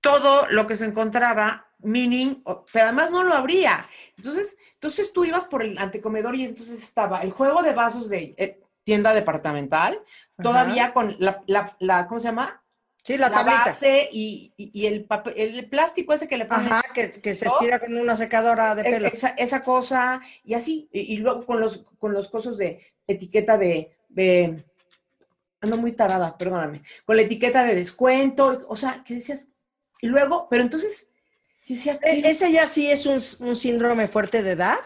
todo lo que se encontraba, meaning, pero además no lo abría. Entonces, entonces tú ibas por el antecomedor y entonces estaba el juego de vasos de eh, tienda departamental, todavía con la, la, ¿cómo se llama? Sí, la, la base y, el, papel, el plástico ese que le ponen. Ajá, que, se estira con una secadora de e, pelo. Esa, cosa, y así, y, luego con los, con los cosos de etiqueta de, de, ando muy tarada, perdóname, con la etiqueta de descuento, o sea, que decías, y luego, pero entonces e, ¿Ese ya sí es un, síndrome fuerte de edad?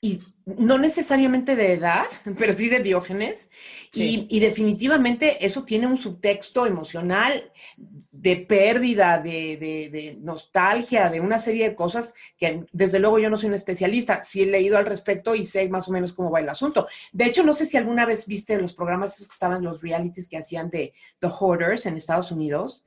Y no necesariamente de edad, [LAUGHS] pero sí de diógenes. Y, definitivamente eso tiene un subtexto emocional de pérdida, de, nostalgia, de una serie de cosas que desde luego yo no soy un especialista, sí he leído al respecto y sé más o menos cómo va el asunto. De hecho, no sé si alguna vez viste los programas que estaban, los realities que hacían de The Hoarders en Estados Unidos,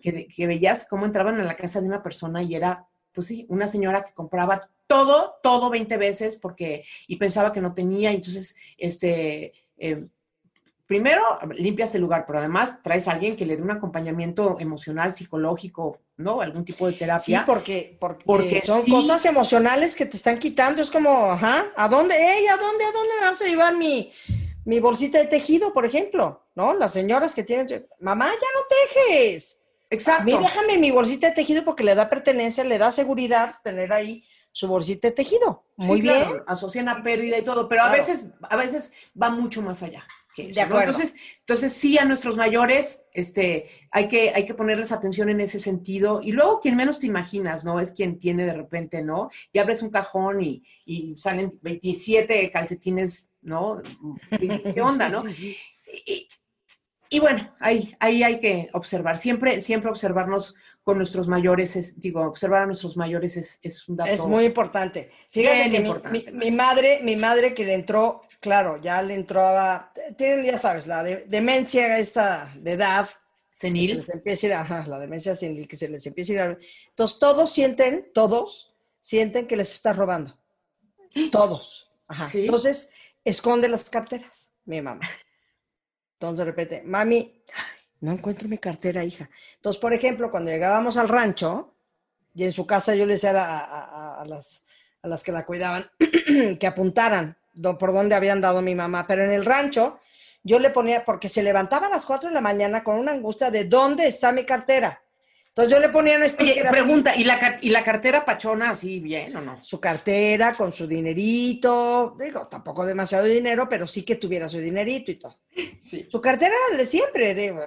que, que veías cómo entraban a la casa de una persona y era pues sí, una señora que compraba todo, todo 20 veces porque, y pensaba que no tenía, entonces, este, eh, primero limpias el lugar, pero además traes a alguien que le dé un acompañamiento emocional, psicológico, ¿no? Algún tipo de terapia. Sí, porque, porque, son cosas emocionales que te están quitando. Es como, ajá, ¿a dónde? Ey, ¿a dónde? ¿A dónde me vas a llevar mi, mi bolsita de tejido, por ejemplo? ¿No? Las señoras que tienen, mamá, ya no tejes. Exacto. A mí déjame mi bolsita de tejido porque le da pertenencia, le da seguridad tener ahí su bolsita de tejido. Muy bien. asocian a pérdida y todo, pero a veces, a veces va mucho más allá. Que eso, entonces, entonces sí a nuestros mayores, este, hay que, hay que ponerles atención en ese sentido. Y luego quien menos te imaginas, ¿no? Es quien tiene de repente, ¿no? Y abres un cajón y, y salen 27 calcetines, ¿no? [LAUGHS] ¿Qué onda, no? Y, y bueno, ahí, ahí hay que observar, siempre, siempre observarnos con nuestros mayores, es, digo, observar a nuestros mayores es, es un dato. Es muy importante. Fíjate que Mi, madre, mi madre que le entró, claro, ya le entró a, tienen, ya sabes, la demencia esta de edad. Senil. se les empieza a ir, ajá, la demencia senil, que se les empieza a ir a, Entonces todos sienten, todos sienten que les está robando. Todos. Ajá. Entonces, esconde las carteras, mi mamá. Entonces de repente, mami, no encuentro mi cartera, hija. Entonces, por ejemplo, cuando llegábamos al rancho, y en su casa yo le decía a, las, a las que la cuidaban [CLEARS THROAT] que apuntaran por dónde habían dado mi mamá, pero en el rancho yo le ponía, porque se levantaba a las 4 de la mañana con una angustia de dónde está mi cartera. Entonces yo le ponía un sticker. pregunta, ¿y la, ¿y la cartera pachona así bien o no? Su cartera con su dinerito, digo, tampoco demasiado dinero, pero sí que tuviera su dinerito y todo. Sí. Su cartera de siempre, digo.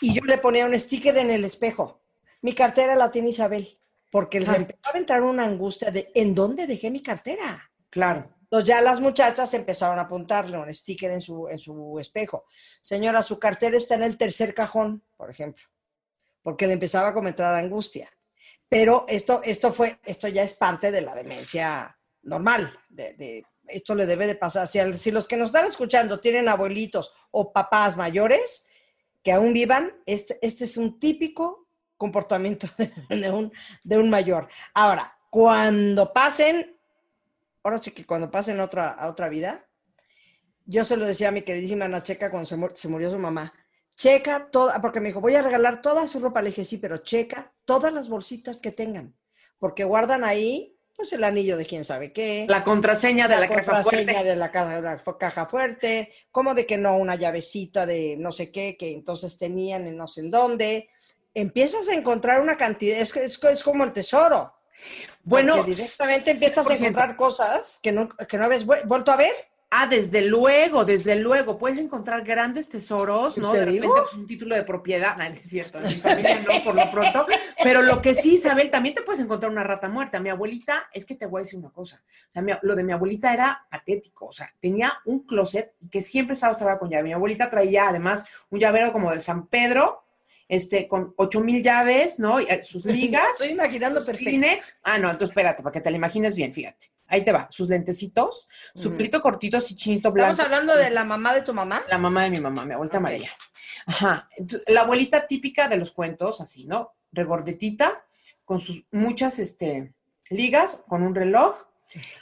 Y yo le ponía un sticker en el espejo. Mi cartera la tiene Isabel, porque les empezaba a entrar una angustia de ¿en dónde dejé mi cartera? Claro. Entonces ya las muchachas empezaron a apuntarle un sticker en su, en su espejo. Señora, su cartera está en el tercer cajón, por ejemplo porque le empezaba a comentar angustia. Pero esto, esto, fue, esto ya es parte de la demencia normal, esto le debe de pasar. Si, los que nos están escuchando tienen abuelitos o papás mayores que aún vivan, este, este es un típico comportamiento [LAUGHS] de, un, de un mayor. Ahora, cuando pasen, ahora sí que cuando pasen otra, a otra vida, yo se lo decía a mi queridísima Ana Checa cuando se, se murió su mamá, checa toda, porque me dijo, voy a regalar toda su ropa. Le dije, sí, pero checa todas las bolsitas que tengan, porque guardan ahí, pues el anillo de quién sabe qué. La contraseña de la, caja fuerte. de la caja, de la caja fuerte, como de que no, una llavecita de no sé qué, que entonces tenían en no sé en dónde. Empiezas a encontrar una cantidad, es, es, es como el tesoro. Bueno, directamente empiezas a encontrar cosas que no, que no habías vuelto a ver. Ah, desde luego, desde luego. Puedes encontrar grandes tesoros, ¿no? De repente pues, un título de propiedad. No, es cierto, mi familia no, por lo pronto. Pero lo que sí, Isabel, también te puedes encontrar una rata muerta. Mi abuelita, es que te voy a decir una cosa. O sea, lo de mi abuelita era patético. O sea, tenía un closet que siempre estaba cerrado con llave. Mi abuelita traía además un llavero como de San Pedro este, con ocho mil llaves, ¿no? Y, eh, sus [LAUGHS] ligas. Estoy imaginando perfecto. Kleenex. Ah, no, entonces espérate, para que te la imagines bien, fíjate. Ahí te va, sus lentecitos, su Ujú. pelito cortito así chinito blanco. Estamos hablando de la mamá de tu mamá. La mamá de mi mamá, mi abuelita Ok. María. Ajá. La abuelita típica de los cuentos, así, ¿no? Regordetita, con sus muchas este, ligas, con un reloj.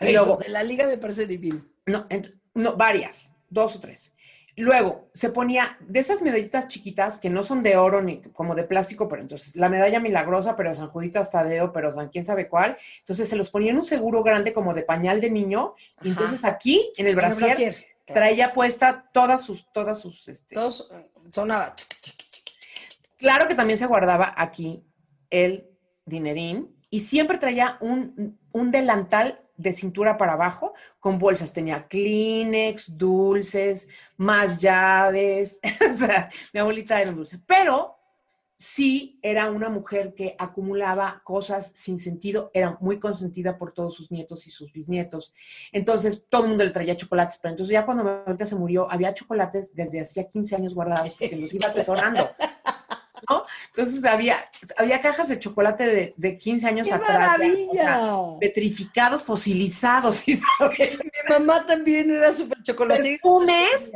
Y luego, lo de la liga me parece divino. no, no, varias, dos o tres. Luego se ponía de esas medallitas chiquitas que no son de oro ni como de plástico, pero entonces la medalla milagrosa, pero San Juditas Tadeo, pero San quién sabe cuál. Entonces se los ponía en un seguro grande como de pañal de niño. Y entonces aquí en el brasier, brasier, claro. traía puesta todas sus, todas sus, este, Todos sonaba. Claro que también se guardaba aquí el dinerín y siempre traía un, un delantal de cintura para abajo con bolsas. Tenía Kleenex, dulces, más llaves. [LAUGHS] o sea, mi abuelita era un dulce. Pero sí era una mujer que acumulaba cosas sin sentido, era muy consentida por todos sus nietos y sus bisnietos. Entonces, todo el mundo le traía chocolates, pero entonces ya cuando mi abuelita se murió, había chocolates desde hacía 15 años guardados porque los iba atesorando. [LAUGHS] ¿no? Entonces había, había cajas de chocolate de, de 15 años ¡Qué atrás. ya, o maravilla! sea, petrificados, fosilizados, [LAUGHS] ¿sí sabes? Mi mamá también era súper chocolatera. Perfumes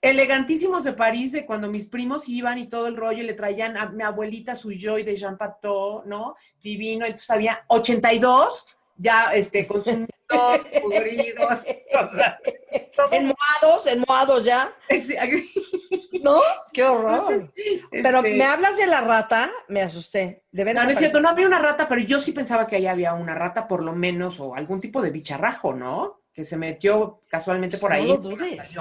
elegantísimos de París, de cuando mis primos iban y todo el rollo, y le traían a mi abuelita su Joy de Jean Pateau, ¿no? Divino, entonces había 82 ya este, consumidos, [LAUGHS] pudridos, o sea, Enmoados, enmoados ya. ¿No? [LAUGHS] ¡Qué horror! entonces, Pero este, me hablas de la rata, me asusté. De No, no es cierto, no había una rata, pero yo sí pensaba que ahí había una rata por lo menos, o algún tipo de bicharrajo, ¿no? Que se metió casualmente por Pues ahí. no lo dudes.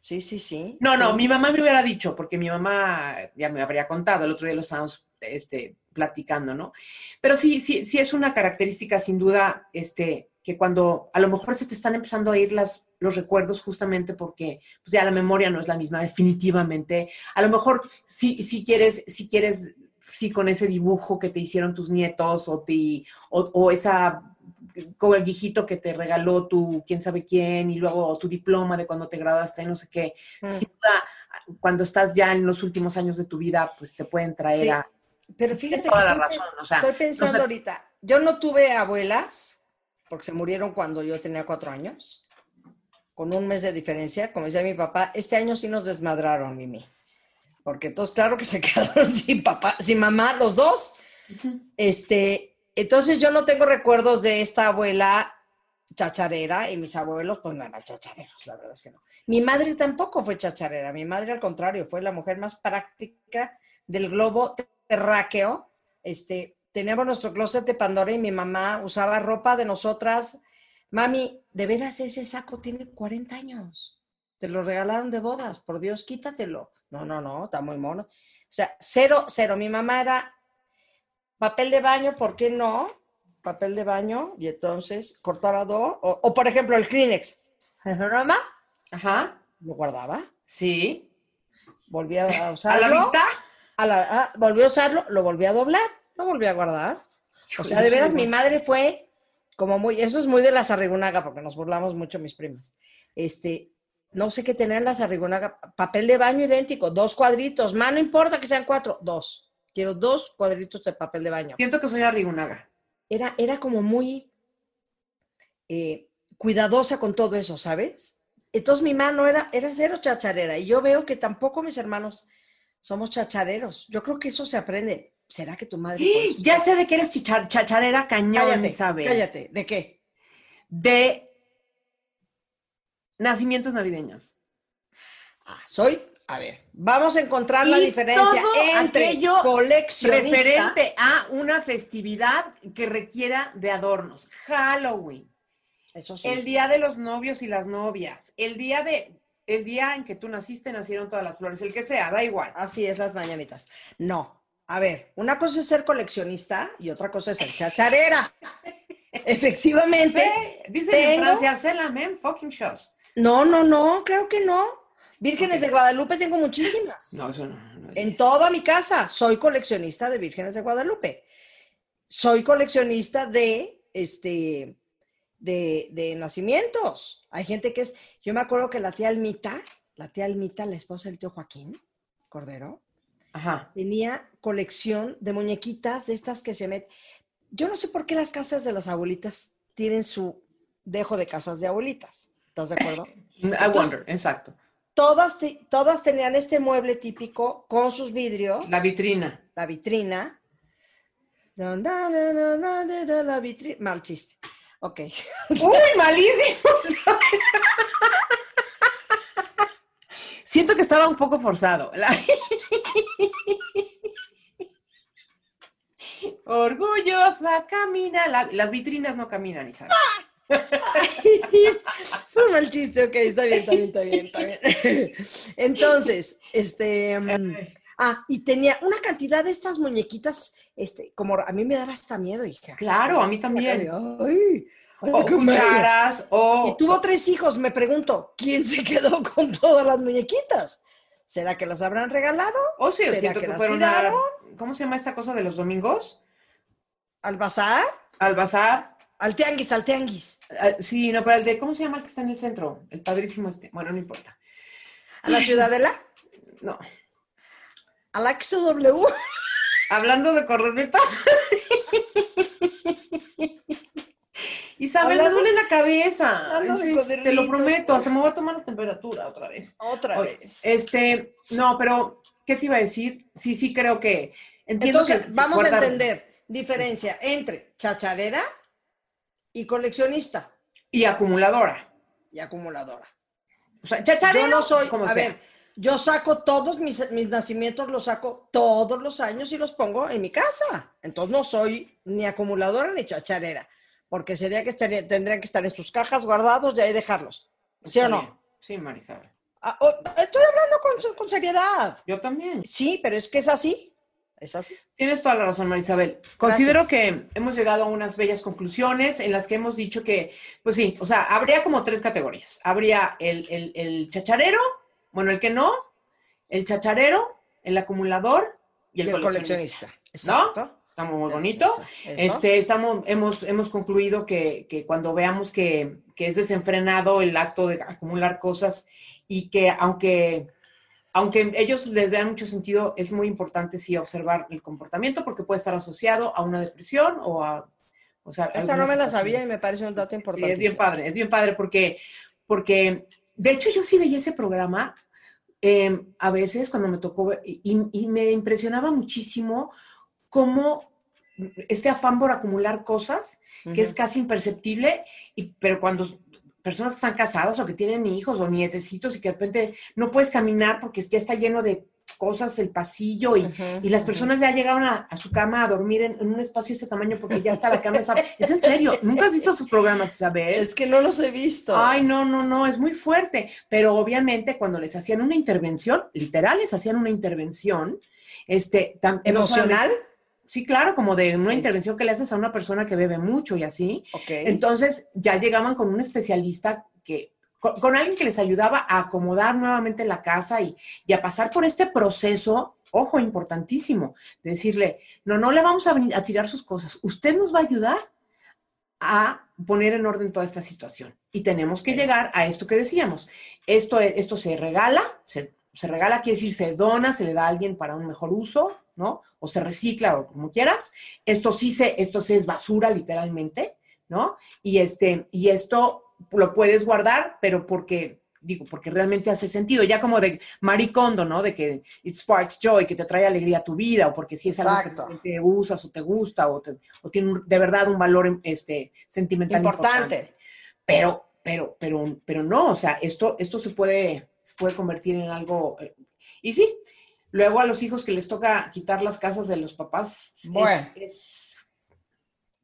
Sí, sí, sí. No, no, mi mamá me hubiera dicho, porque mi mamá ya me habría contado, el otro día lo estábamos este, platicando, ¿no? Pero sí, sí, sí es una característica sin duda, este, que cuando a lo mejor se te están empezando a ir las, los recuerdos justamente porque pues ya la memoria no es la misma, definitivamente. A lo mejor si, si quieres, si quieres, sí con ese dibujo que te hicieron tus nietos o, te, o, o esa con el viejito que te regaló tu quién sabe quién y luego tu diploma de cuando te graduaste, no sé qué. Mm. Sin duda, cuando estás ya en los últimos años de tu vida, pues te pueden traer Sí. a Pero fíjate toda que la estoy- razón. O sea, Estoy pensando no sé- ahorita, yo no tuve abuelas, porque se murieron cuando yo tenía cuatro años, con un mes de diferencia, como decía mi papá, este año sí nos desmadraron, Mimi. Porque entonces, claro que se [LAUGHS] quedaron sin papá, sin mamá, los dos. Este, entonces yo no tengo recuerdos de esta abuela chacharera y mis abuelos, pues no eran chachareros, la verdad es que no. Mi madre tampoco fue chacharera, mi madre al contrario, fue la mujer más práctica del globo terráqueo. Este, teníamos nuestro closet de Pandora y mi mamá usaba ropa de nosotras. Mami, de veras ese saco tiene 40 años. Te lo regalaron de bodas, por Dios, quítatelo. No, no, no, está muy mono. O sea, cero, cero. Mi mamá era papel de baño, ¿por qué no? Papel de baño, y entonces cortaba dos. O, o, por ejemplo, el Kleenex. mamá Ajá, lo guardaba, sí. volvía a [LAUGHS] ¿A usarlo. la vista? A la- ah, volvió a usarlo, lo volvió a doblar, lo volvió a guardar. O sea, de veras, mi madre fue como muy, eso es muy de las arrigunaga, porque nos burlamos mucho mis primas. Este, no sé qué tenían las arrigunaga, papel de baño idéntico, dos cuadritos, más no importa que sean cuatro, dos. Quiero dos cuadritos de papel de baño. Siento que soy arrigunaga. Era, era como muy eh, cuidadosa con todo eso, ¿sabes? Entonces mi mano era, era cero chacharera y yo veo que tampoco mis hermanos somos chachareros. Yo creo que eso se aprende. ¿Será que tu madre... eso- Ya sé de que eres chichar- chacharera cañón, Cállate, Isabel. cállate. ¿De qué? De nacimientos navideños. Ah, soy, a ver, vamos a encontrar la diferencia entre coleccionista. Referente a una festividad que requiera de adornos. Halloween, Eso sí. el día de los novios y las novias, el día de el día en que tú naciste nacieron todas las flores, el que sea, da igual. Así es, las mañanitas. No, a ver, una cosa es ser coleccionista y otra cosa es ser chacharera. [LAUGHS] Efectivamente. Sí, dicen en Francia, la même fucking chose. No, no, no, creo que no. Vírgenes de Guadalupe tengo muchísimas. No, eso no. no. En toda mi casa soy coleccionista de Vírgenes de Guadalupe. Soy coleccionista de este de, de nacimientos. Hay gente que es, yo me acuerdo que la tía Almita, la tía Almita, la esposa del tío Joaquín Cordero, Ajá. tenía colección de muñequitas de estas que se meten. Yo no sé por qué las casas de las abuelitas tienen su dejo de casas de abuelitas. ¿Estás de acuerdo? [LAUGHS] I wonder, exacto. Todas, todas tenían este mueble típico con sus vidrios, La vitrina. la vitrina. La vitrina. Mal chiste. Ok. ¡Uy, malísimo! Siento que estaba un poco forzado. Orgullosa camina. la- Las vitrinas no caminan, Isabel. Fue mal chiste, ok, está bien, está bien, está bien, está bien. Entonces, este. Ah, y tenía una cantidad de estas muñequitas, este, como a mí me daba hasta miedo, hija. Claro, a mí también. Ay, ay, O cucharas, o... Y tuvo tres hijos, me pregunto, ¿quién se quedó [LAUGHS] con todas las muñequitas? ¿Será que las habrán regalado? O sí, ¿Será siento que fueron a... ¿Cómo se llama esta cosa de los domingos? ¿Al bazar? Al bazar. Al tianguis, al tianguis. Sí, no, pero el de, ¿cómo se llama el que está en el centro? El padrísimo este. Bueno, no importa. ¿A la ciudadela? No. ¿A la XW? [LAUGHS] Hablando de corneta. [LAUGHS] Isabel, me Hablando- duele la cabeza. te lo prometo, hasta me voy a tomar la temperatura otra vez. Otra Oye, vez. Este, no, pero, ¿qué te iba a decir? Sí, sí, creo que. Entiendo Entonces, que vamos guardar- a entender diferencia entre chacharera y coleccionista Y acumuladora. y acumuladora. O sea, chacharero. Yo no soy, como a sea. ver, yo saco todos mis, mis nacimientos, los saco todos los años y los pongo en mi casa. Entonces no soy ni acumuladora ni chacharera, porque sería que estaría- tendrían que estar en sus cajas guardados y ahí dejarlos. ¿Sí o no? Sí, Marisabel. Ah, oh, estoy hablando con, con seriedad. Yo también. Sí, pero es que es así. Es así. Tienes toda la razón, Marisabel. Considero que hemos llegado a unas bellas conclusiones en las que hemos dicho que, pues sí, o sea, habría como tres categorías. Habría el, el- el chacharero, bueno, el que no, el chacharero, el acumulador y el, Y el coleccionista. coleccionista. Exacto. Está muy bonito. Eso, eso. Este, estamos, hemos, hemos concluido que, que cuando veamos que, que es desenfrenado el acto de acumular cosas y que aunque, aunque ellos les vean mucho sentido, es muy importante sí observar el comportamiento porque puede estar asociado a una depresión o a... O sea, Esa no me la situación. sabía y me parece un dato Sí, importante. es bien padre, es bien padre porque, porque de hecho yo sí veía ese programa eh, a veces cuando me tocó y me impresionaba muchísimo cómo este afán por acumular cosas, que es casi imperceptible, y, pero cuando personas que están casadas o que tienen hijos o nietecitos y que de repente no puedes caminar porque ya está lleno de cosas el pasillo y, y las personas ya llegaron a, a su cama a dormir en, en un espacio de este tamaño porque ya está la cama. está- Es en serio, ¿nunca has visto sus programas, Isabel? Es que no los he visto. Ay, no, no, no, es muy fuerte. Pero obviamente cuando les hacían una intervención, literal, les hacían una intervención, este, no ¿Emocional? sí, claro, como de una intervención que le haces a una persona que bebe mucho y así. Ok. Entonces ya llegaban con un especialista que, con, con alguien que les ayudaba a acomodar nuevamente la casa y, y a pasar por este proceso, ojo, importantísimo, de decirle, no, no le vamos a, venir a tirar sus cosas, usted nos va a ayudar a poner en orden toda esta situación. Y tenemos que llegar a esto que decíamos. Esto, es- esto se regala, se, se regala quiere decir se dona, se le da a alguien para un mejor uso, ¿no? O se recicla o como quieras. Esto sí se, esto sí es basura literalmente, ¿no? Y este, y esto lo puedes guardar, pero porque, digo, porque realmente hace sentido, ya como de maricondo, ¿no? De que it sparks joy, que te trae alegría a tu vida, o porque si es algo que realmente usas o te gusta, o, te- o tiene un- de verdad un valor este, sentimental Importante. Pero, pero, pero, pero no, o sea, esto, esto se puede, se puede convertir en algo. eh, Y sí, luego a los hijos que les toca quitar las casas de los papás, es- Bueno. es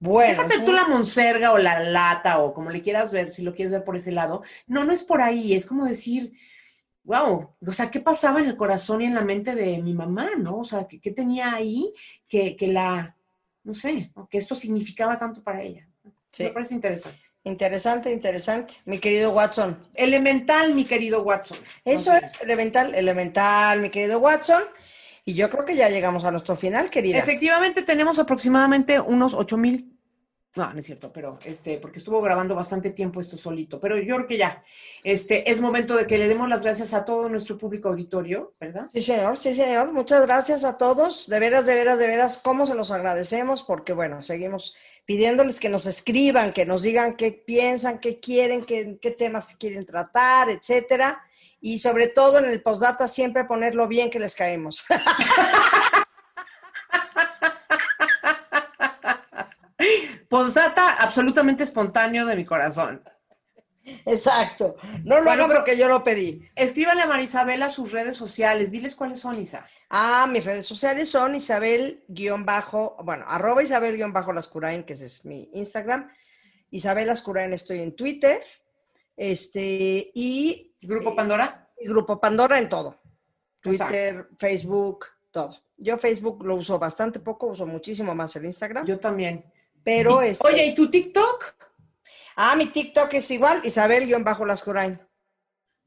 Bueno. Déjate tú la monserga o la lata o como le quieras ver, si lo quieres ver por ese lado. No, no es por ahí, es como decir, wow, o sea, ¿qué pasaba en el corazón y en la mente de mi mamá, no? O sea, ¿qué, qué tenía ahí que, que la, no sé, que esto significaba tanto para ella? Sí. Me parece interesante. Interesante, interesante. Mi querido Watson. Elemental, mi querido Watson. Eso es elemental, elemental, mi querido Watson. Y yo creo que ya llegamos a nuestro final, querida. Efectivamente, tenemos aproximadamente unos No, no es cierto, pero este, porque estuvo grabando bastante tiempo esto solito. Pero yo creo que ya, este, es momento de que le demos las gracias a todo nuestro público auditorio, ¿verdad? Sí, señor, sí, señor. Muchas gracias a todos. De veras, de veras, de veras, cómo se los agradecemos, porque bueno, seguimos pidiéndoles que nos escriban, que nos digan qué piensan, qué quieren, qué, qué temas quieren tratar, etcétera. Y sobre todo en el postdata siempre ponerlo bien que les caemos. [LAUGHS] Postdata absolutamente espontáneo de mi corazón. Exacto. No lo hago porque yo lo pedí. Escríbale a Marisabela sus redes sociales. Diles cuáles son, Isa. Ah, mis redes sociales son Isabel bajo, bueno, arroba Isabel bajo Lascurain, que ese es mi Instagram. Isabel Lascurain estoy en Twitter. Este, y. ¿Grupo eh, Pandora? Y Grupo Pandora en todo. Twitter, Facebook, todo. Yo Facebook lo uso bastante poco, uso muchísimo más el Instagram. Yo también. Pero es. Este Oye, ¿y tu TikTok? Ah, mi TikTok es igual, Isabel-Lascurain.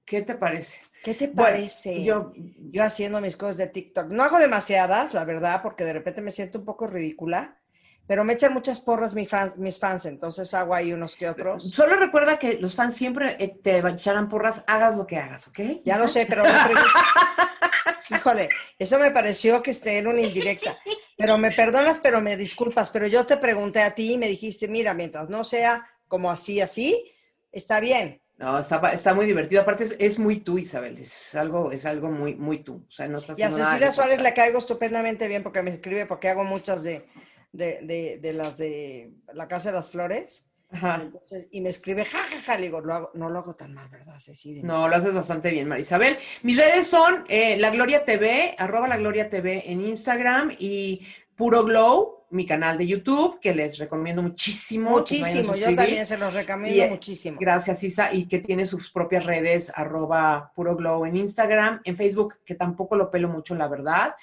¿Qué te parece? ¿Qué te parece? yo, yo haciendo mis cosas de TikTok. No hago demasiadas, la verdad, porque de repente me siento un poco ridícula, pero me echan muchas porras mis fans, mis fans entonces hago ahí unos que otros. Solo recuerda que los fans siempre eh, te echarán porras, hagas lo que hagas, ¿ok? Ya lo sé, pero [LAUGHS] Híjole, eso me pareció que esté en una indirecta. Pero me perdonas, pero me disculpas, pero yo te pregunté a ti y me dijiste, mira, mientras no sea como así, así, está bien. No, está, está muy divertido. Aparte, es, muy tú, Isabel. Es algo, es algo muy, muy tú. O sea, no y a Cecilia Suárez le caigo estupendamente bien porque me escribe, porque hago muchas de, de, de las de la Casa de las Flores. Entonces, y me escribe, jajaja, ja, le digo, no lo hago tan mal, ¿verdad, Cecilia? No, lo haces bastante bien, Marisabel. Mis redes son eh, La Gloria TV, arroba La Gloria TV en Instagram y Puro Glow, mi canal de YouTube, que les recomiendo muchísimo. Muchísimo, yo también se los recomiendo eh, muchísimo. Gracias, Isa, y que tiene sus propias redes, arroba Puro Glow en Instagram, en Facebook, que tampoco lo pelo mucho, la verdad.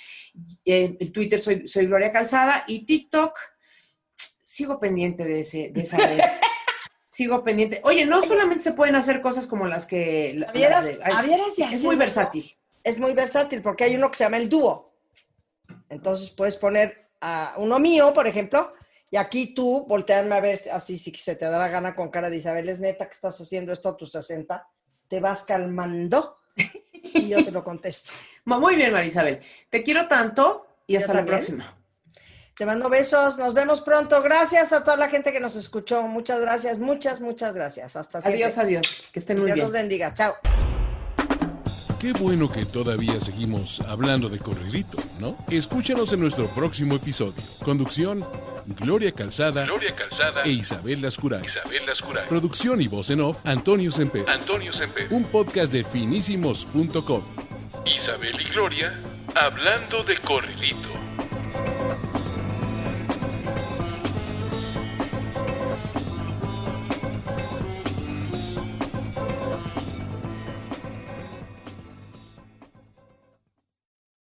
En el Twitter soy, soy Gloria Calzada y TikTok sigo pendiente de, ese, de esa red. [LAUGHS] sigo pendiente. Oye, no solamente se pueden hacer cosas como las que... es muy versátil. Es muy versátil porque hay uno que se llama el dúo. Entonces puedes poner a uno mío, por ejemplo, y aquí tú voltearme a ver así si se te da la gana con cara de Isabel, es neta que estás haciendo esto a tus 60, te vas calmando y yo te lo contesto. [LAUGHS] Muy bien, Marisabel. Te quiero tanto y hasta la próxima. Te mando besos, nos vemos pronto. Gracias a toda la gente que nos escuchó. Muchas gracias, muchas, muchas gracias. Hasta siempre. Adiós, adiós. Que estén muy bien. Dios los bendiga. Chao. Qué bueno que todavía seguimos hablando de corridito, ¿no? Escúchanos en nuestro próximo episodio. Conducción, Gloria Calzada, Gloria Calzada e Isabel Lascuray. Isabel Lascuray. Producción y voz en off, Antonio Semper. Antonio Semper. Un podcast de finísimos.com. Isabel y Gloria hablando de corridito.